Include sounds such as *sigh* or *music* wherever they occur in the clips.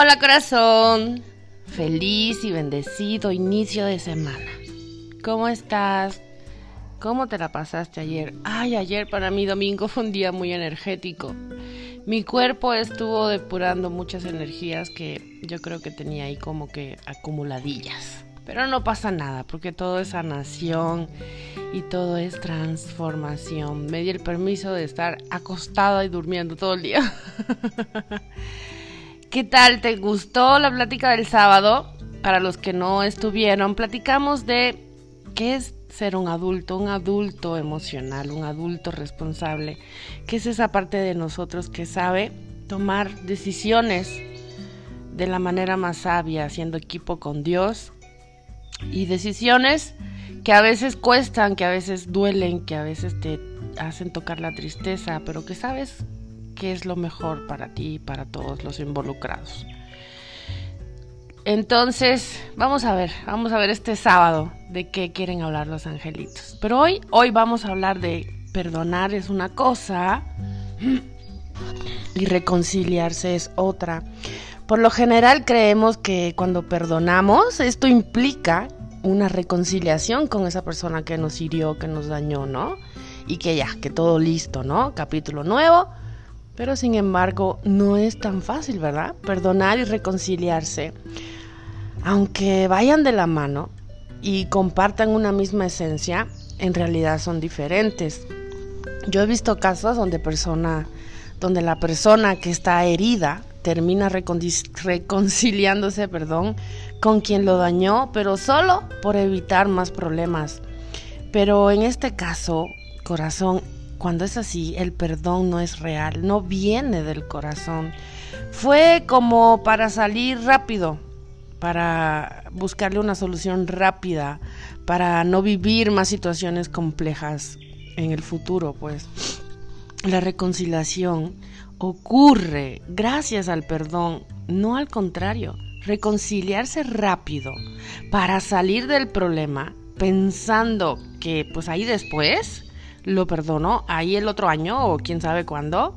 Hola corazón, feliz y bendecido inicio de semana. ¿Cómo estás? ¿Cómo te la pasaste ayer? Ay, ayer para mí domingo fue un día muy energético. Mi cuerpo estuvo depurando muchas energías que yo creo que tenía ahí como que acumuladillas. Pero no pasa nada, porque todo es sanación y todo es transformación. Me di el permiso de estar acostada y durmiendo todo el día. *laughs* ¿Qué tal? ¿Te gustó la plática del sábado? Para los que no estuvieron, platicamos de qué es ser un adulto, un adulto emocional, un adulto responsable, que es esa parte de nosotros que sabe tomar decisiones de la manera más sabia, haciendo equipo con Dios y decisiones que a veces cuestan, que a veces duelen, que a veces te hacen tocar la tristeza, pero que sabes qué es lo mejor para ti y para todos los involucrados. Entonces, vamos a ver, vamos a ver este sábado de qué quieren hablar los angelitos. Pero hoy, hoy vamos a hablar de perdonar es una cosa y reconciliarse es otra. Por lo general creemos que cuando perdonamos, esto implica una reconciliación con esa persona que nos hirió, que nos dañó, ¿no? Y que ya, que todo listo, ¿no? Capítulo nuevo. Pero sin embargo, no es tan fácil, ¿verdad? Perdonar y reconciliarse. Aunque vayan de la mano y compartan una misma esencia, en realidad son diferentes. Yo he visto casos donde persona donde la persona que está herida termina reconciliándose, perdón, con quien lo dañó, pero solo por evitar más problemas. Pero en este caso, corazón, cuando es así, el perdón no es real, no viene del corazón. Fue como para salir rápido, para buscarle una solución rápida, para no vivir más situaciones complejas en el futuro, pues. La reconciliación ocurre gracias al perdón, no al contrario. Reconciliarse rápido para salir del problema pensando que pues ahí después lo perdonó, ahí el otro año o quién sabe cuándo,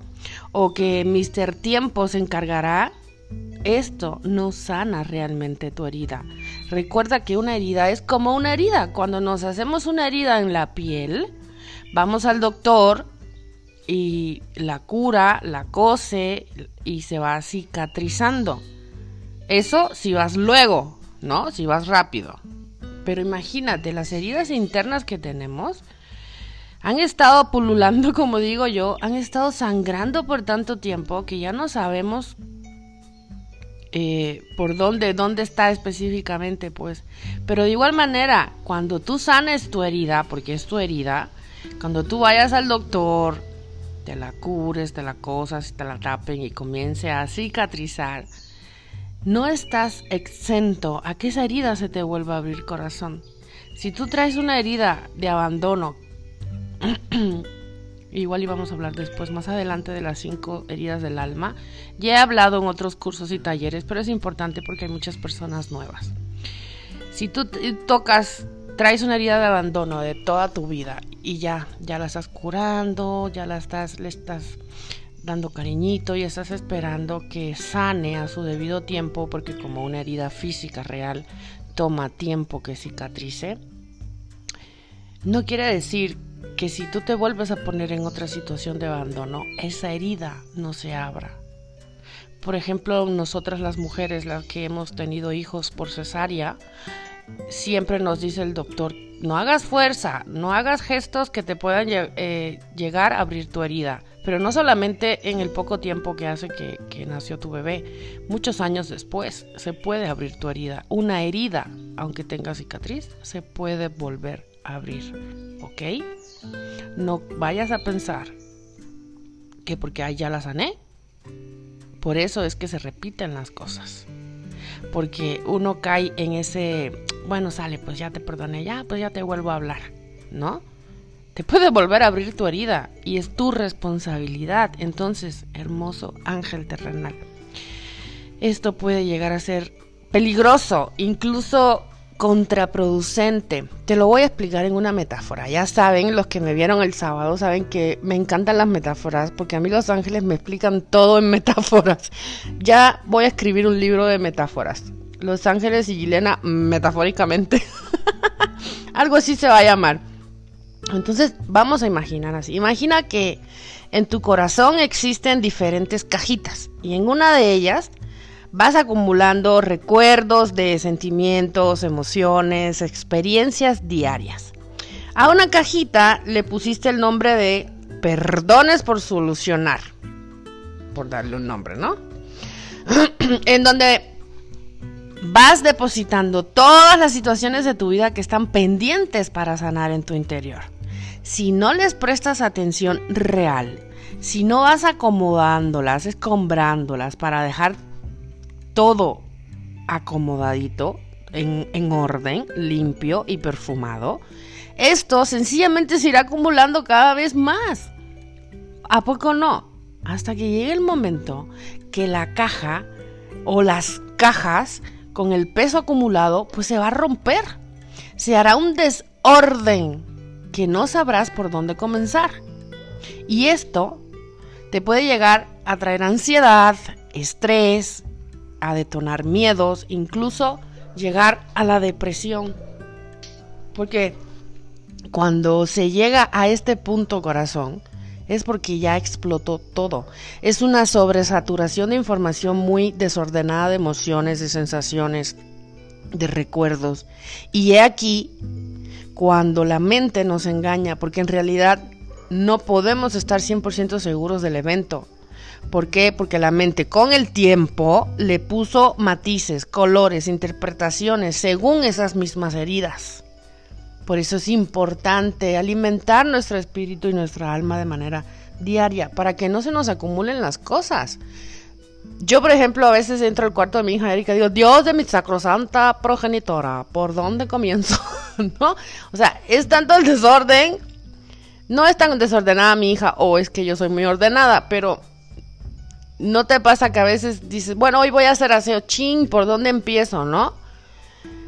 o que Mr. Tiempo se encargará, esto no sana realmente tu herida. Recuerda que una herida es como una herida. Cuando nos hacemos una herida en la piel, vamos al doctor, y la cura, la cose y se va cicatrizando. Eso si vas luego, ¿no? Si vas rápido. Pero imagínate, las heridas internas que tenemos han estado pululando, *laughs* como digo yo, han estado sangrando por tanto tiempo que ya no sabemos eh, por dónde, dónde está específicamente, pues. Pero de igual manera, cuando tú sanes tu herida, porque es tu herida, cuando tú vayas al doctor, te la cures, te la cosas, te la tapen y comience a cicatrizar, no estás exento a que esa herida se te vuelva a abrir corazón. Si tú traes una herida de abandono, *clears throat* igual íbamos a hablar después, más adelante de las cinco heridas del alma, ya he hablado en otros cursos y talleres, pero es importante porque hay muchas personas nuevas. Si tú tocas traes una herida de abandono de toda tu vida y ya, ya la estás curando, ya la estás, le estás dando cariñito y estás esperando que sane a su debido tiempo, porque como una herida física real toma tiempo que cicatrice, no quiere decir que si tú te vuelves a poner en otra situación de abandono, esa herida no se abra. Por ejemplo, nosotras las mujeres, las que hemos tenido hijos por cesárea, siempre nos dice el doctor, no hagas fuerza, no hagas gestos que te puedan eh, llegar a abrir tu herida. Pero no solamente en el poco tiempo que hace que, que, nació tu bebé, muchos años después se puede abrir tu herida. Una herida, aunque tenga cicatriz, se puede volver a abrir. ¿Ok? No vayas a pensar que porque ahí ya la sané, por eso es que se repiten las cosas. Porque uno cae en ese bueno, sale, pues ya te perdoné, ya, pues ya te vuelvo a hablar, ¿no? Te puede volver a abrir tu herida y es tu responsabilidad. Entonces, hermoso ángel terrenal, esto puede llegar a ser peligroso, incluso contraproducente. Te lo voy a explicar en una metáfora. Ya saben, los que me vieron el sábado saben que me encantan las metáforas, porque a mí los ángeles me explican todo en *laughs* metáforas. Ya voy a escribir un libro de metáforas. Los ángeles y Gilena metafóricamente. *laughs* Algo así se va a llamar. Entonces, vamos a imaginar así. Imagina que en tu corazón existen diferentes cajitas y en una de ellas vas acumulando recuerdos de sentimientos, emociones, experiencias diarias. A una cajita le pusiste el nombre de perdones por solucionar, por darle un nombre, ¿no? *clears throat* en donde vas depositando todas las situaciones de tu vida que están pendientes para sanar en tu interior. Si no les prestas atención real, si no vas acomodándolas, escombrándolas para dejar todo acomodadito, en, orden, limpio y perfumado, esto sencillamente se irá acumulando cada vez más. ¿A poco no? Hasta que llegue el momento que la caja o las cajas con el peso acumulado pues se va a romper. Se hará un desorden que no sabrás por dónde comenzar. Y esto te puede llegar a traer ansiedad, estrés, a detonar miedos, incluso llegar a la depresión. Porque cuando se llega a este punto corazón, es porque ya explotó todo. Es una sobresaturación de información muy desordenada de emociones, de sensaciones, de recuerdos. Y he aquí cuando la mente nos engaña, porque en realidad no podemos estar 100% seguros del evento. ¿Por qué? Porque la mente con el tiempo le puso matices, colores, interpretaciones según esas mismas heridas. Por eso es importante alimentar nuestro espíritu y nuestra alma de manera diaria para que no se nos acumulen las cosas. Yo, por ejemplo, a veces entro al cuarto de mi hija Erika y digo, Dios de mi sacrosanta progenitora, ¿por dónde comienzo? *laughs* ¿No? O sea, es tanto el desorden. No es tan desordenada mi hija, o es que yo soy muy ordenada, pero ¿No te pasa que a veces dices, bueno, hoy voy a hacer aseo, ching, ¿por dónde empiezo, no?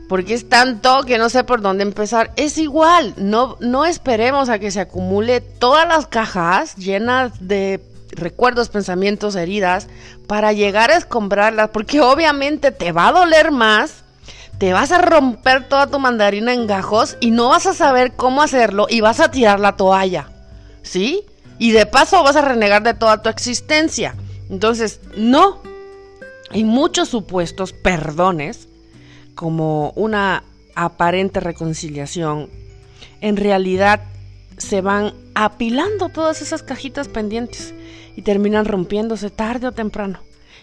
Porque es tanto que no sé por dónde empezar. Es igual, no, no esperemos a que se acumule todas las cajas llenas de recuerdos, pensamientos, heridas, para llegar a escombrarlas, porque obviamente te va a doler más, te vas a romper toda tu mandarina en gajos y no vas a saber cómo hacerlo y vas a tirar la toalla, ¿sí? Y de paso vas a renegar de toda tu existencia. Entonces, no. Hay muchos supuestos perdones, como una aparente reconciliación, en realidad se van apilando todas esas cajitas pendientes y terminan rompiéndose tarde o temprano.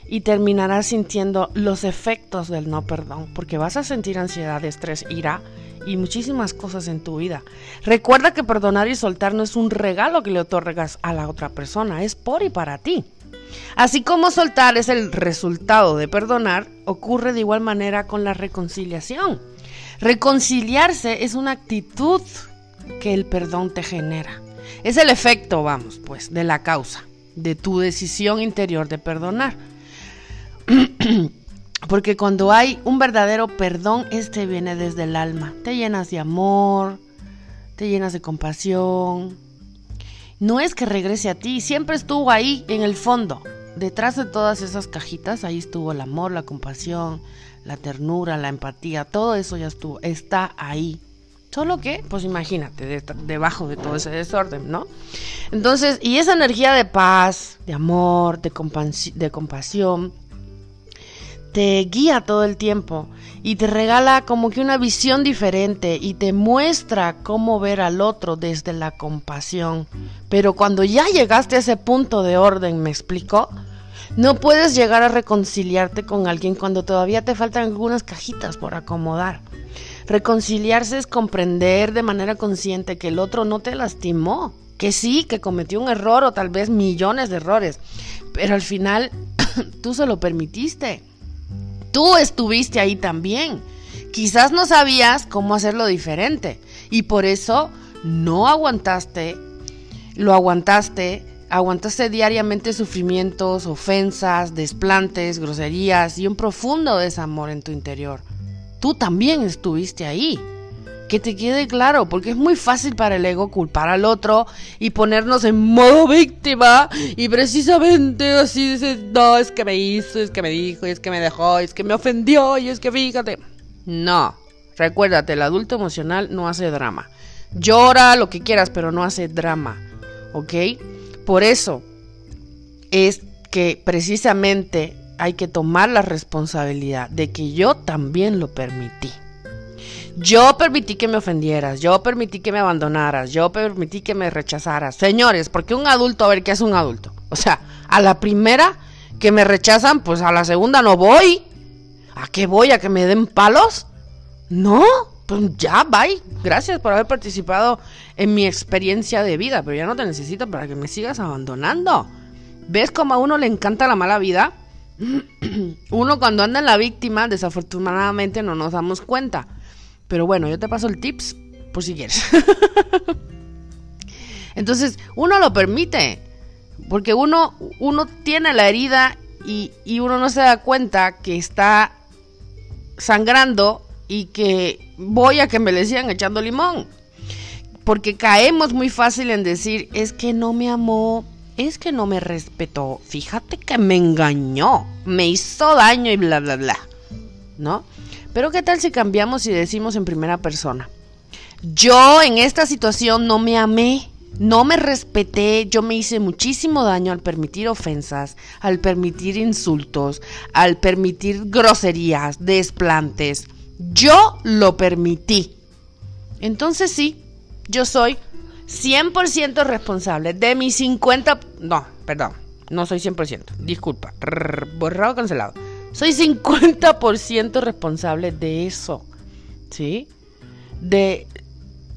Y terminarás sintiendo los efectos del no perdón, porque vas a sentir ansiedad, estrés, ira y muchísimas cosas en tu vida. Recuerda que perdonar y soltar no es un regalo que le otorgas a la otra persona, es por y para ti. Así como soltar es el resultado de perdonar, ocurre de igual manera con la reconciliación. Reconciliarse es una actitud que el perdón te genera. Es el efecto, vamos, pues, de la causa, de tu decisión interior de perdonar. *clears throat* Porque cuando hay un verdadero perdón, este viene desde el alma. Te llenas de amor, te llenas de compasión, no es que regrese a ti, siempre estuvo ahí en el fondo. Detrás de todas esas cajitas, ahí estuvo el amor, la compasión, la ternura, la empatía, todo eso ya estuvo, está ahí. Solo que, pues imagínate, debajo de todo ese desorden, ¿no? Entonces, y esa energía de paz, de amor, de, de compasión, te guía todo el tiempo y te regala como que una visión diferente y te muestra cómo ver al otro desde la compasión. Pero cuando ya llegaste a ese punto de orden, ¿me explico? No puedes llegar a reconciliarte con alguien cuando todavía te faltan algunas cajitas por acomodar. Reconciliarse es comprender de manera consciente que el otro no te lastimó, que sí, que cometió un error o tal vez millones de errores, pero al final *coughs* tú se lo permitiste. Tú estuviste ahí también. Quizás no sabías cómo hacerlo diferente y por eso no aguantaste, lo aguantaste, aguantaste diariamente sufrimientos, ofensas, desplantes, groserías y un profundo desamor en tu interior. tú también estuviste ahí. Que te quede claro, porque es muy fácil para el ego culpar al otro y ponernos en modo víctima y precisamente así dices, no, es que me hizo, es que me dijo, es que me dejó, es que me ofendió y es que fíjate. No, recuérdate, el adulto emocional no hace drama. Llora lo que quieras, pero no hace drama, ¿ok? Por eso es que precisamente hay que tomar la responsabilidad de que yo también lo permití. Yo permití que me ofendieras, yo permití que me abandonaras, yo permití que me rechazaras. Señores, porque un adulto, a ver, ¿qué es un adulto? O sea, a la primera que me rechazan, pues a la segunda no voy. ¿A qué voy? ¿A que me den palos? No, pues ya, bye. Gracias por haber participado en mi experiencia de vida, pero ya no te necesito para que me sigas abandonando. ¿Ves cómo a uno le encanta la mala vida? *clears throat* uno cuando anda en la víctima, desafortunadamente no nos damos cuenta. Pero bueno, yo te paso el tips por si quieres. *laughs* Entonces, uno lo permite. Porque uno, uno tiene la herida y, y uno no se da cuenta que está sangrando y que voy a que me le sigan echando limón. Porque caemos muy fácil en decir, es que no me amó, es que no me respetó, fíjate que me engañó, me hizo daño y bla, bla, bla. ¿No? Pero ¿qué tal si cambiamos y decimos en primera persona? Yo en esta situación no me amé, no me respeté, yo me hice muchísimo daño al permitir ofensas, al permitir insultos, al permitir groserías, desplantes. Yo lo permití. Entonces sí, yo soy 100% responsable de mis 50... No, perdón, no soy 100%, disculpa, borrado, cancelado soy 50% responsable de eso. ¿Sí? De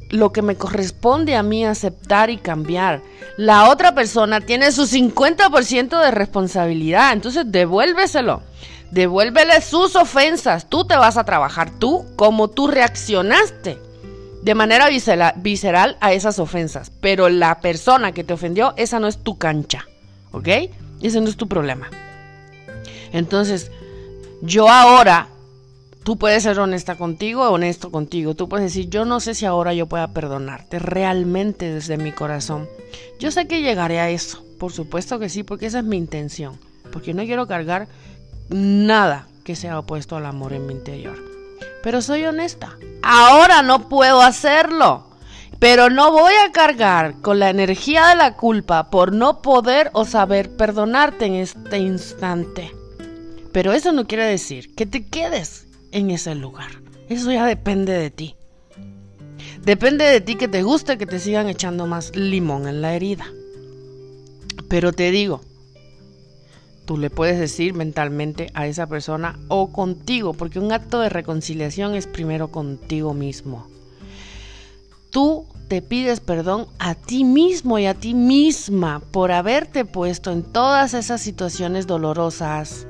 lo que me corresponde a mí aceptar y cambiar. La otra persona tiene su 50% de responsabilidad, entonces devuélveselo. Devuélvele sus ofensas. Tú te vas a trabajar tú como tú reaccionaste de manera visceral a esas ofensas. Pero la persona que te ofendió, esa no es tu cancha. ¿Ok? Ese no es tu problema. Entonces, yo ahora, tú puedes ser honesta contigo, honesto contigo. Tú puedes decir, yo no sé si ahora yo pueda perdonarte realmente desde mi corazón. Yo sé que llegaré a eso, por supuesto que sí, porque esa es mi intención. Porque no quiero cargar nada que sea opuesto al amor en mi interior. Pero soy honesta. Ahora no puedo hacerlo. Pero no voy a cargar con la energía de la culpa por no poder o saber perdonarte en este instante. Pero eso no quiere decir que te quedes en ese lugar. Eso ya depende de ti. Depende de ti que te guste que te sigan echando más limón en la herida. Pero te digo, tú le puedes decir mentalmente a esa persona o contigo, porque un acto de reconciliación es primero contigo mismo. Tú te pides perdón a ti mismo y a ti misma por haberte puesto en todas esas situaciones dolorosas,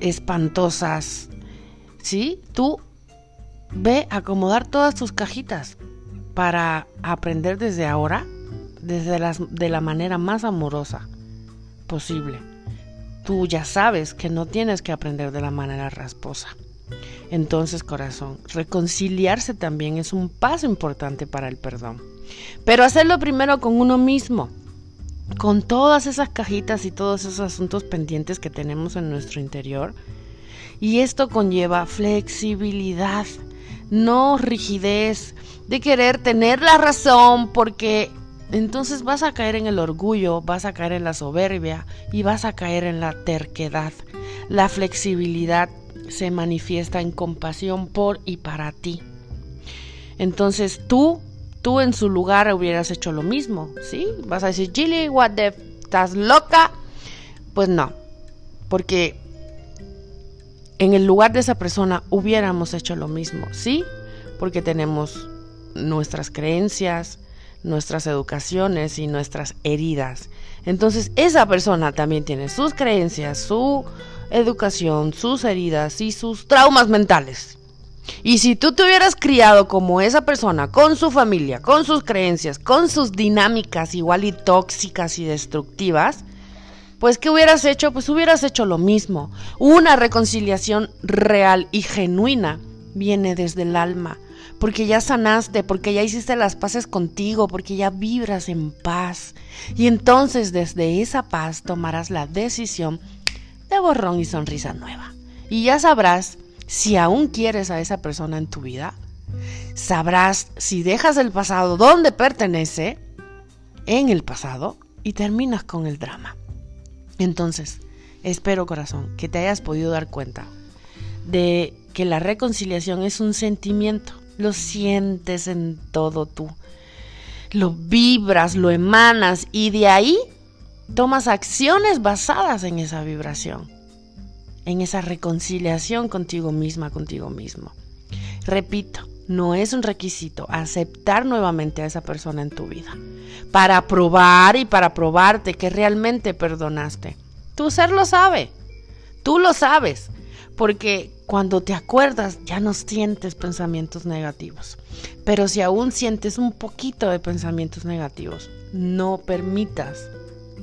espantosas. ¿Sí? Tú ve acomodar todas tus cajitas para aprender desde ahora, desde las, de la manera más amorosa posible. Tú ya sabes que no tienes que aprender de la manera rasposa. Entonces, corazón, reconciliarse también es un paso importante para el perdón. Pero hacerlo primero con uno mismo con todas esas cajitas y todos esos asuntos pendientes que tenemos en nuestro interior. Y esto conlleva flexibilidad, no rigidez, de querer tener la razón, porque entonces vas a caer en el orgullo, vas a caer en la soberbia y vas a caer en la terquedad. La flexibilidad se manifiesta en compasión por y para ti. Entonces tú tú en su lugar hubieras hecho lo mismo, ¿sí? Vas a decir, Gilly, what the... ¿Estás loca? Pues no, porque en el lugar de esa persona hubiéramos hecho lo mismo, ¿sí? Porque tenemos nuestras creencias, nuestras educaciones y nuestras heridas. Entonces esa persona también tiene sus creencias, su educación, sus heridas y sus traumas mentales. Y si tú te hubieras criado como esa persona, con su familia, con sus creencias, con sus dinámicas igual y tóxicas y destructivas, pues ¿qué hubieras hecho? Pues hubieras hecho lo mismo. Una reconciliación real y genuina viene desde el alma, porque ya sanaste, porque ya hiciste las paces contigo, porque ya vibras en paz. Y entonces desde esa paz tomarás la decisión de borrón y sonrisa nueva. Y ya sabrás si aún quieres a esa persona en tu vida. Sabrás si dejas el pasado donde pertenece, en el pasado, y terminas con el drama. Entonces, espero corazón que te hayas podido dar cuenta de que la reconciliación es un sentimiento. Lo sientes en todo tú. Lo vibras, lo emanas y de ahí tomas acciones basadas en esa vibración, en esa reconciliación contigo misma, contigo mismo. Repito, no es un requisito aceptar nuevamente a esa persona en tu vida para probar y para probarte que realmente perdonaste. Tu ser lo sabe, tú lo sabes, porque cuando te acuerdas ya no sientes pensamientos negativos. Pero si aún sientes un poquito de pensamientos negativos, no permitas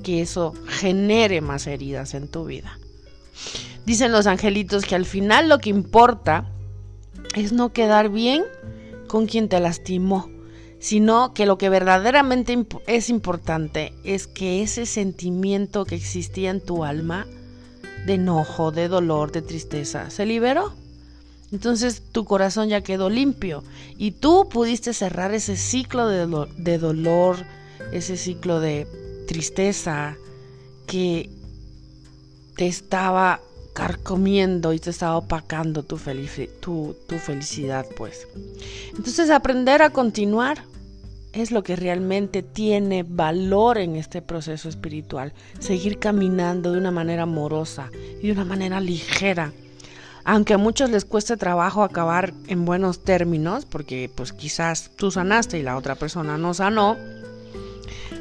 que eso genere más heridas en tu vida. Dicen los angelitos que al final lo que importa es no quedar bien con quien te lastimó, sino que lo que verdaderamente es importante es que ese sentimiento que existía en tu alma, de enojo, de dolor, de tristeza, se liberó. Entonces tu corazón ya quedó limpio y tú pudiste cerrar ese ciclo de, de dolor, ese ciclo de tristeza que te estaba carcomiendo y te estaba opacando tu, tu, tu felicidad, pues. Entonces aprender a continuar es lo que realmente tiene valor en este proceso espiritual. Seguir caminando de una manera amorosa y de una manera ligera. Aunque a muchos les cueste trabajo acabar en buenos términos, porque pues quizás tú sanaste y la otra persona no sanó,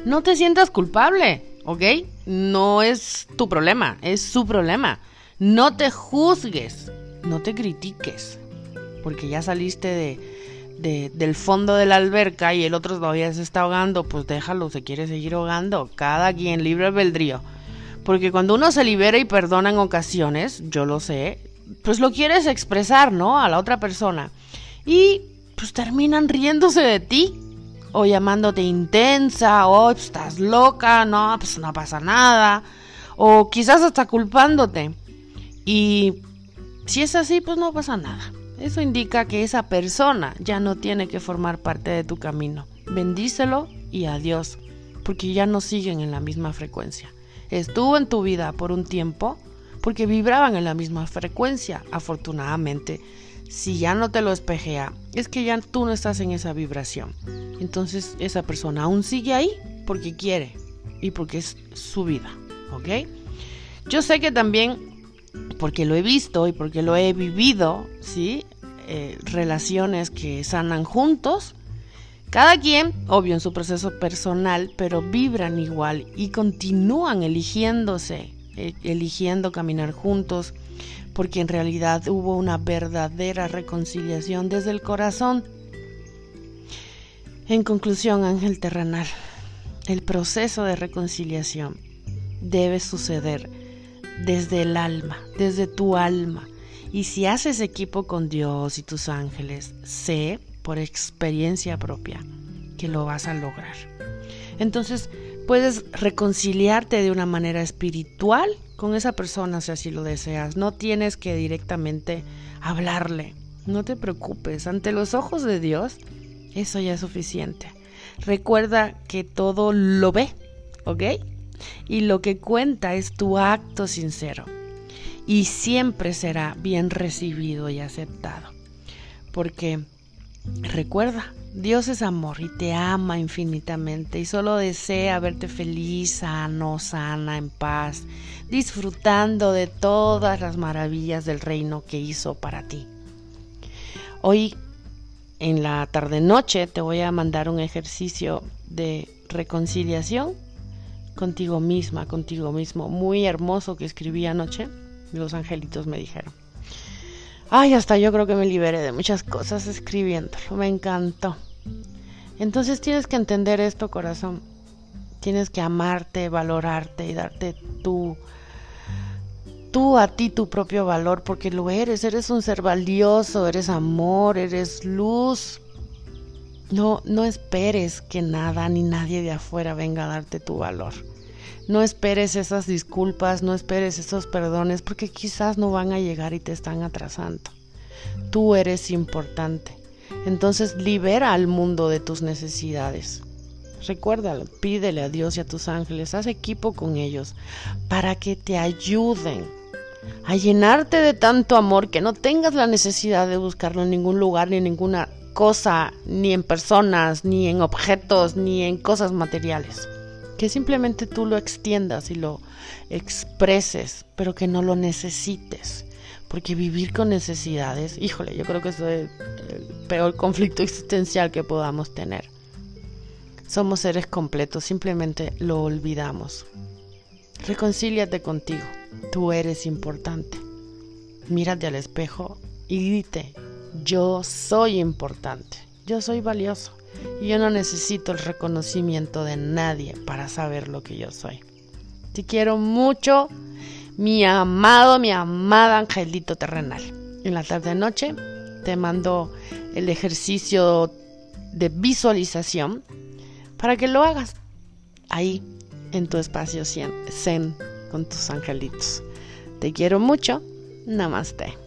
no te sientas culpable, ¿ok? No es tu problema, es su problema. No te juzgues, no te critiques, porque ya saliste de, del fondo de la alberca y el otro todavía se está ahogando, pues déjalo, se quiere seguir ahogando. Cada quien, libre albedrío. Porque cuando uno se libera y perdona en ocasiones, yo lo sé, pues lo quieres expresar, ¿no? A la otra persona. Y pues terminan riéndose de ti. O llamándote intensa, o estás loca, no, pues no pasa nada. O quizás hasta culpándote. Y si es así, pues no pasa nada. Eso indica que esa persona ya no tiene que formar parte de tu camino. Bendícelo y adiós, porque ya no siguen en la misma frecuencia. Estuvo en tu vida por un tiempo porque vibraban en la misma frecuencia. Afortunadamente, si ya no te lo espejea, es que ya tú no estás en esa vibración. Entonces esa persona aún sigue ahí porque quiere y porque es su vida. ¿Ok? Yo sé que también porque lo he visto y porque lo he vivido, ¿sí? Eh, relaciones que sanan juntos. Cada quien, obvio, en su proceso personal, pero vibran igual y continúan eligiéndose, eh, eligiendo caminar juntos, porque en realidad hubo una verdadera reconciliación desde el corazón. En conclusión, Ángel Terrenal, el proceso de reconciliación debe suceder desde el alma, desde tu alma. Y si haces equipo con Dios y tus ángeles, sé por experiencia propia que lo vas a lograr. Entonces, puedes reconciliarte de una manera espiritual con esa persona si así lo deseas. No tienes que directamente hablarle. No te preocupes, ante los ojos de Dios, eso ya es suficiente. Recuerda que todo lo ve, ¿ok? Y lo que cuenta es tu acto sincero y siempre será bien recibido y aceptado. Porque recuerda, Dios es amor y te ama infinitamente y solo desea verte feliz, sano, sana, en paz, disfrutando de todas las maravillas del reino que hizo para ti. Hoy en la tarde noche te voy a mandar un ejercicio de reconciliación contigo misma, contigo mismo. Muy hermoso que escribí anoche. Los angelitos me dijeron. Ay, hasta yo creo que me liberé de muchas cosas escribiéndolo. Me encantó. Entonces tienes que entender esto, corazón. Tienes que amarte, valorarte y darte tu tú a ti tu propio valor porque lo eres, eres un ser valioso, eres amor, eres luz. No, no esperes que nada ni nadie de afuera venga a darte tu valor. No esperes esas disculpas, no esperes esos perdones porque quizás no van a llegar y te están atrasando. Tú eres importante. Entonces libera al mundo de tus necesidades. Recuérdalo, pídele a Dios y a tus ángeles, haz equipo con ellos para que te ayuden a llenarte de tanto amor que no tengas la necesidad de buscarlo en ningún lugar, ni en ninguna cosa, ni en personas, ni en objetos, ni en cosas materiales. Que simplemente tú lo extiendas y lo expreses, pero que no lo necesites. Porque vivir con necesidades, híjole, yo creo que es el peor conflicto *laughs* existencial que podamos tener. Somos seres completos, simplemente lo olvidamos. Reconcíliate contigo, tú eres importante. Mírate al espejo y grite, yo soy importante, yo soy valioso y yo no necesito el reconocimiento de nadie para saber lo que yo soy. Te quiero mucho, mi amado, mi amada angelito terrenal. En la tarde noche te mando el ejercicio de visualización para que lo hagas ahí en tu espacio zen con tus angelitos. Te quiero mucho. Namaste.